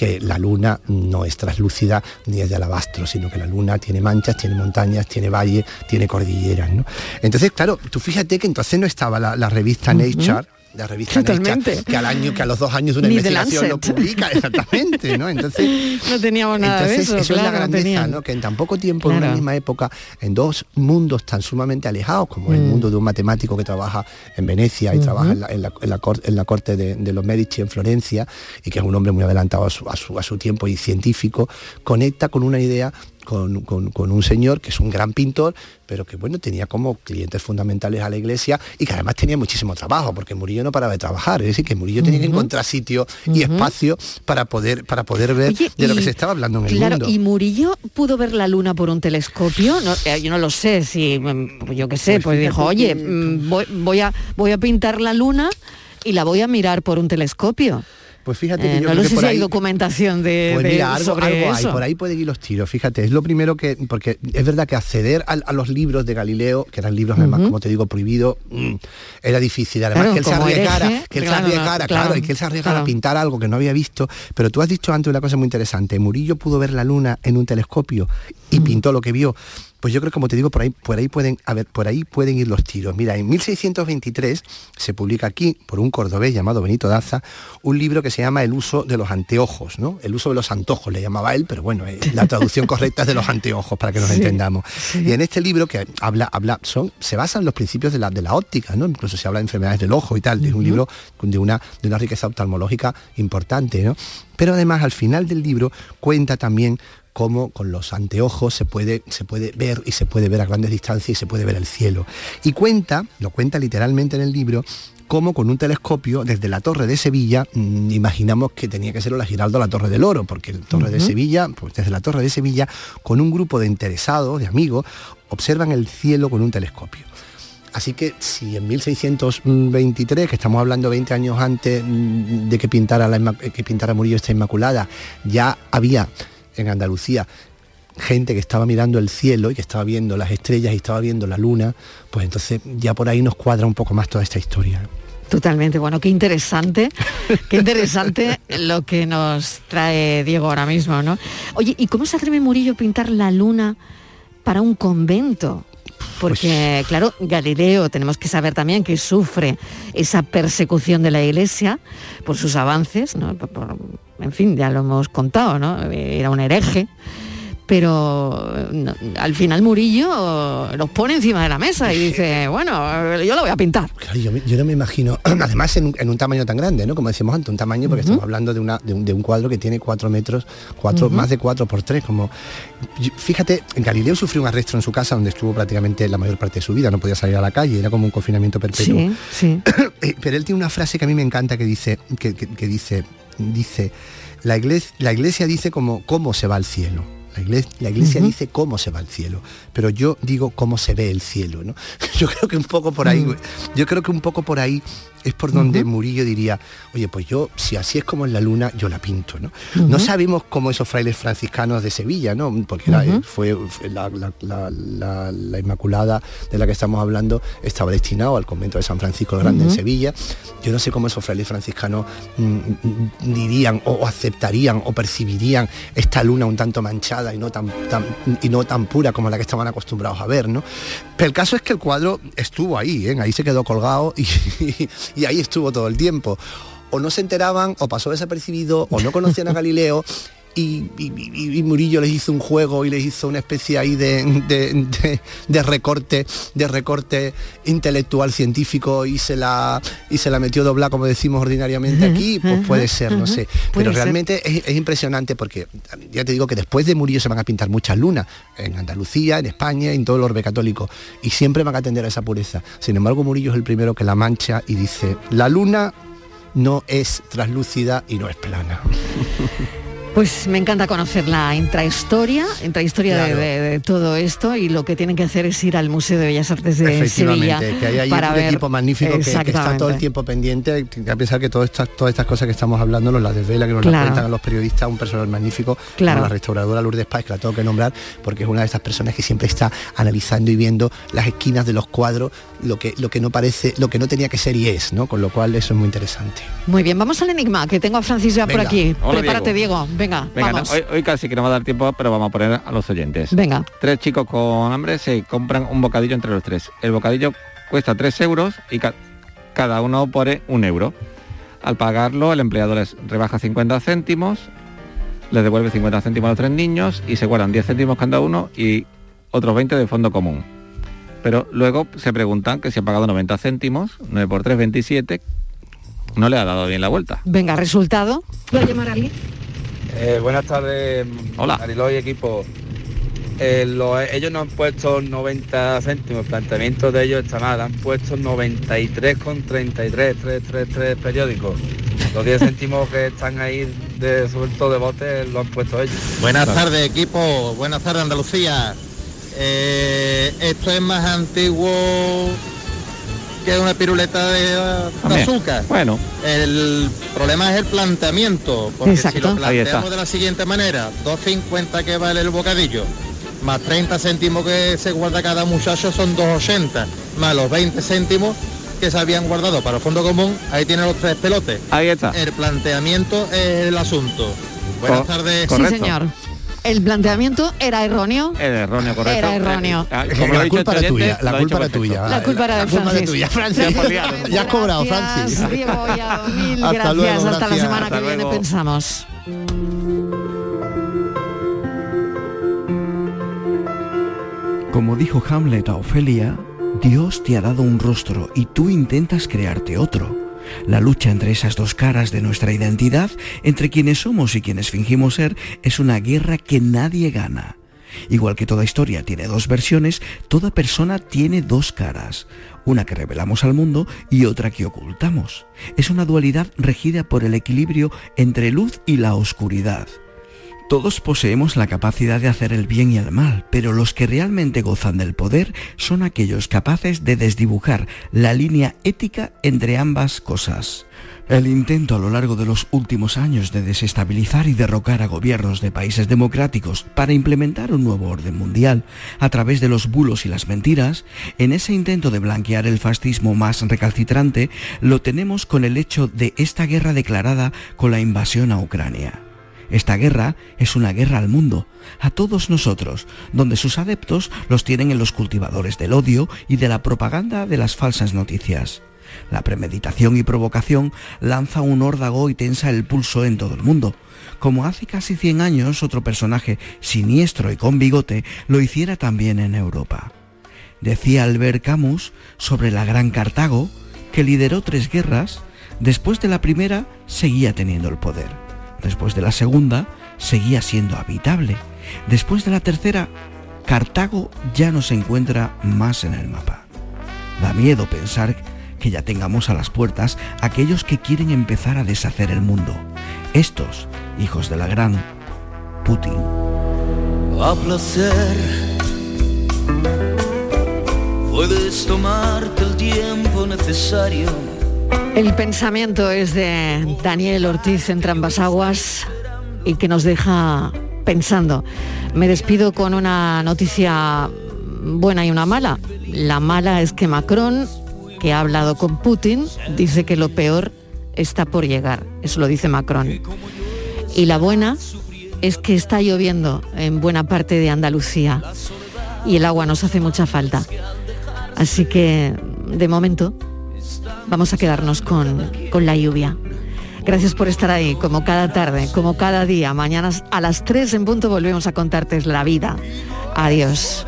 que la luna no es traslúcida ni es de alabastro, sino que la luna tiene manchas, tiene montañas, tiene valles, tiene cordilleras. ¿no? Entonces, claro, tú fíjate que entonces no estaba la, la revista Nature, la revista Totalmente. Que al año, que a los dos años de una Ni investigación lo publica, exactamente, ¿no? Entonces, No teníamos nada entonces, de eso, eso claro, es la grandeza. ¿no? Que en tan poco tiempo, en una misma época, en dos mundos tan sumamente alejados, como el Mm. mundo de un matemático que trabaja en Venecia y trabaja en la, en la- en la cor- en la corte de, de los Medici en Florencia, y que es un hombre muy adelantado a su, a su- a su tiempo y científico, conecta con una idea con, con- con un señor que es un gran pintor, pero que bueno, tenía como clientes fundamentales a la iglesia y que además tenía muchísimo trabajo, porque Murillo no paraba de trabajar, es decir, que Murillo tenía que encontrar sitio y espacio para poder, para poder ver Oye, de lo que se estaba hablando en el Claro, mundo. y Murillo pudo ver la luna por un telescopio. No, eh, yo no lo sé, si mm, yo qué sé, Pues pues, dijo, oye, mm, voy, voy a voy a pintar la luna y la voy a mirar por un telescopio. Pues fíjate que Eh, yo no creo lo que sé por si ahí- hay documentación de, Pues de- mira, algo, sobre algo hay, por ahí pueden ir los tiros, fíjate, es lo primero que, porque es verdad que acceder a, a los libros de Galileo, que eran libros además, como te digo, prohibidos, mm, era difícil, además Claro, que él se arriesgara, que él claro, se arriesgara, no, claro, claro, y que él se arriesgara a pintar algo que no había visto, pero tú has dicho antes una cosa muy interesante, Murillo pudo ver la luna en un telescopio y pintó lo que vio. Pues yo creo, como te digo, por ahí, por ahí pueden, a ver, por ahí pueden ir los tiros. Mira, en 1623 se publica aquí, por un cordobés llamado Benito Daza, un libro que se llama El uso de los anteojos, ¿no? El uso de los antojos le llamaba él, pero bueno, eh, la traducción correcta es de los anteojos, para que nos Sí, entendamos. Y en este libro que habla, habla, son, se basa en los principios de la, de la óptica, ¿no? Incluso se habla de enfermedades del ojo y tal. Es un libro de una, de una riqueza oftalmológica importante, ¿no? Pero además al final del libro cuenta también cómo con los anteojos se puede, se puede ver y se puede ver a grandes distancias y se puede ver el cielo. Y cuenta, lo cuenta literalmente en el libro, cómo con un telescopio desde la Torre de Sevilla, mm, imaginamos que tenía que ser la Giraldo la Torre del Oro, porque la Torre de. Sevilla, pues desde la Torre de Sevilla, con un grupo de interesados, de amigos, observan el cielo con un telescopio. Así que si en 1623, que estamos hablando 20 años antes mm, de que pintara, la, que pintara Murillo esta Inmaculada, ya había en Andalucía gente que estaba mirando el cielo y que estaba viendo las estrellas y estaba viendo la luna, pues entonces ya por ahí nos cuadra un poco más toda esta historia. Totalmente, bueno, qué interesante, qué interesante lo que nos trae Diego ahora mismo, ¿no? Oye, ¿y cómo se atreve Murillo a pintar la luna para un convento? Porque, claro, Galileo tenemos que saber también que sufre esa persecución de la Iglesia por sus avances, ¿no? Por- por- en fin, ya lo hemos contado, ¿no? Era un hereje. Pero no, al final Murillo los pone encima de la mesa y dice, bueno, yo lo voy a pintar. Claro, yo, no me imagino, además en, un- en un tamaño tan grande, ¿no? Como decíamos antes, un tamaño, porque estamos hablando de, una, de, un, de un cuadro que tiene cuatro metros, cuatro, más de cuatro por tres, como... fíjate, Galileo sufrió un arresto en su casa donde estuvo prácticamente la mayor parte de su vida, no podía salir a la calle, era como un confinamiento perpetuo. Sí, sí. Eh, Pero él tiene una frase que a mí me encanta que dice, que, que- que dice, dice, la iglesia, la iglesia dice como cómo se va al cielo. La iglesia, la iglesia dice cómo se va al cielo, pero yo digo cómo se ve el cielo, ¿no? Yo creo que un poco por ahí, Mm. yo creo que un poco por ahí es por donde Murillo diría, oye, pues yo, si así es como en la luna, yo la pinto, ¿no? No sabemos cómo esos frailes franciscanos de Sevilla, ¿no? Porque Ujú. fue, fue la, la- la- la- la Inmaculada de la que estamos hablando, estaba destinado al convento de San Francisco el Grande en Sevilla. Yo no sé cómo esos frailes franciscanos mm, mm, dirían o, o aceptarían o percibirían esta luna un tanto manchada y no tan, tan- y no tan pura como la que acostumbrados a ver, ¿no? Pero el caso es que el cuadro estuvo ahí, ¿eh? ahí se quedó colgado y, y ahí estuvo todo el tiempo. O no se enteraban, o pasó desapercibido, o no conocían a Galileo. Y, y- y- y Murillo les hizo un juego y les hizo una especie ahí de, de- de- de recorte, de recorte intelectual científico y se la y se la metió doblar como decimos ordinariamente aquí, pues puede ser, no sé. Pero realmente es, es impresionante porque ya te digo que después de Murillo se van a pintar muchas lunas en Andalucía, en España, en todo el orbe católico y siempre van a atender a esa pureza. Sin embargo, Murillo es el primero que la mancha y dice, la luna no es translúcida y no es plana. Pues me encanta conocer la intrahistoria, intrahistoria de- Claro. de, de todo esto y lo que tienen que hacer es ir al Museo de Bellas Artes de Sevilla que hay ahí para un ver equipo magnífico que, que está todo el tiempo pendiente, hay que pensar que todas estas, todas estas cosas que estamos hablando nos las desvela, que nos Claro. las cuentan a los periodistas, un personal magnífico, Claro. como la restauradora Lourdes Paz, que la tengo que nombrar, porque es una de estas personas que siempre está analizando y viendo las esquinas de los cuadros, lo que, lo que no parece, lo que no tenía que ser y es, ¿no? Con lo cual eso es muy interesante. Muy bien, vamos al enigma, que tengo a Francis ya por aquí. Hola, Prepárate, Diego. Venga, Venga, vamos. no, hoy, hoy casi que no va a dar tiempo, pero vamos a poner a los oyentes. Venga. Tres chicos con hambre se compran un bocadillo entre los tres. El bocadillo cuesta 3 euros y ca- cada uno pone un euro. Al pagarlo, el empleador les rebaja 50 céntimos, les devuelve 50 céntimos a los tres niños y se guardan 10 céntimos cada uno y otros 20 de fondo común. Pero luego se preguntan que si ha pagado 90 céntimos, 9 por 3, 27, no le ha dado bien la vuelta. Venga, resultado. ¿Voy a llamar a alguien? Eh, buenas tardes, Hola. Mariló y equipo. Eh, lo- ellos no han puesto 90 céntimos, el planteamiento de ellos está mal, han puesto 93,33, 333 periódicos. Los 10 céntimos que están ahí de suelto de bote lo han puesto ellos. Buenas tardes equipo, buenas tardes Andalucía. Eh, esto es más antiguo que una piruleta de, azúcar. Bueno. El problema es el planteamiento, porque si Exacto. lo Ahí está. planteamos de la siguiente manera, 2.50 que vale el bocadillo, más 30 céntimos que se guarda cada muchacho son 2.80, más los 20 céntimos que se habían guardado para el fondo común, ahí tienen los tres pelotes. Ahí está. El planteamiento es el asunto. Buenas Co- tardes. Sí, señor. El planteamiento era erróneo. Es erróneo, correcto. Era erróneo. Ah, como la culpa era tuya, la culpa era tuya. La culpa era de La culpa era Francis. tuya, Francis. Ya has cobrado, Francis. Diego Bollado, mil Hasta gracias. luego, Hasta la gracias. semana Hasta que viene luego. pensamos. Como dijo Hamlet a Ofelia, Dios te ha dado un rostro y tú intentas crearte otro. La lucha entre esas dos caras de nuestra identidad, entre quienes somos y quienes fingimos ser, es una guerra que nadie gana. Igual que toda historia tiene dos versiones, toda persona tiene dos caras, una que revelamos al mundo y otra que ocultamos. Es una dualidad regida por el equilibrio entre luz y la oscuridad. Todos poseemos la capacidad de hacer el bien y el mal, pero los que realmente gozan del poder son aquellos capaces de desdibujar la línea ética entre ambas cosas. El intento a lo largo de los últimos años de desestabilizar y derrocar a gobiernos de países democráticos para implementar un nuevo orden mundial a través de los bulos y las mentiras, en ese intento de blanquear el fascismo más recalcitrante, lo tenemos con el hecho de esta guerra declarada con la invasión a Ucrania. Esta guerra es una guerra al mundo, a todos nosotros, donde sus adeptos los tienen en los cultivadores del odio y de la propaganda de las falsas noticias. La premeditación y provocación lanza un órdago y tensa el pulso en todo el mundo, como hace casi 100 años otro personaje siniestro y con bigote lo hiciera también en Europa. Decía Albert Camus sobre la Gran Cartago, que lideró tres guerras, después de la primera seguía teniendo el poder. Después de la segunda, seguía siendo habitable. Después de la tercera, Cartago ya no se encuentra más en el mapa. Da miedo pensar que ya tengamos a las puertas aquellos que quieren empezar a deshacer el mundo. Estos, hijos de la gran Putin. A placer. Puedes tomarte el tiempo necesario. El pensamiento es de Daniel Ortiz ambas aguas y que nos deja pensando. Me despido con una noticia buena y una mala. La mala es que Macron, que ha hablado con Putin, dice que lo peor está por llegar. Eso lo dice Macron. Y la buena es que está lloviendo en buena parte de Andalucía y el agua nos hace mucha falta. Así que, de momento, vamos a quedarnos con, con la lluvia. Gracias por estar ahí, como cada tarde, como cada día. Mañana a las 3 en punto volvemos a contarte la vida. Adiós.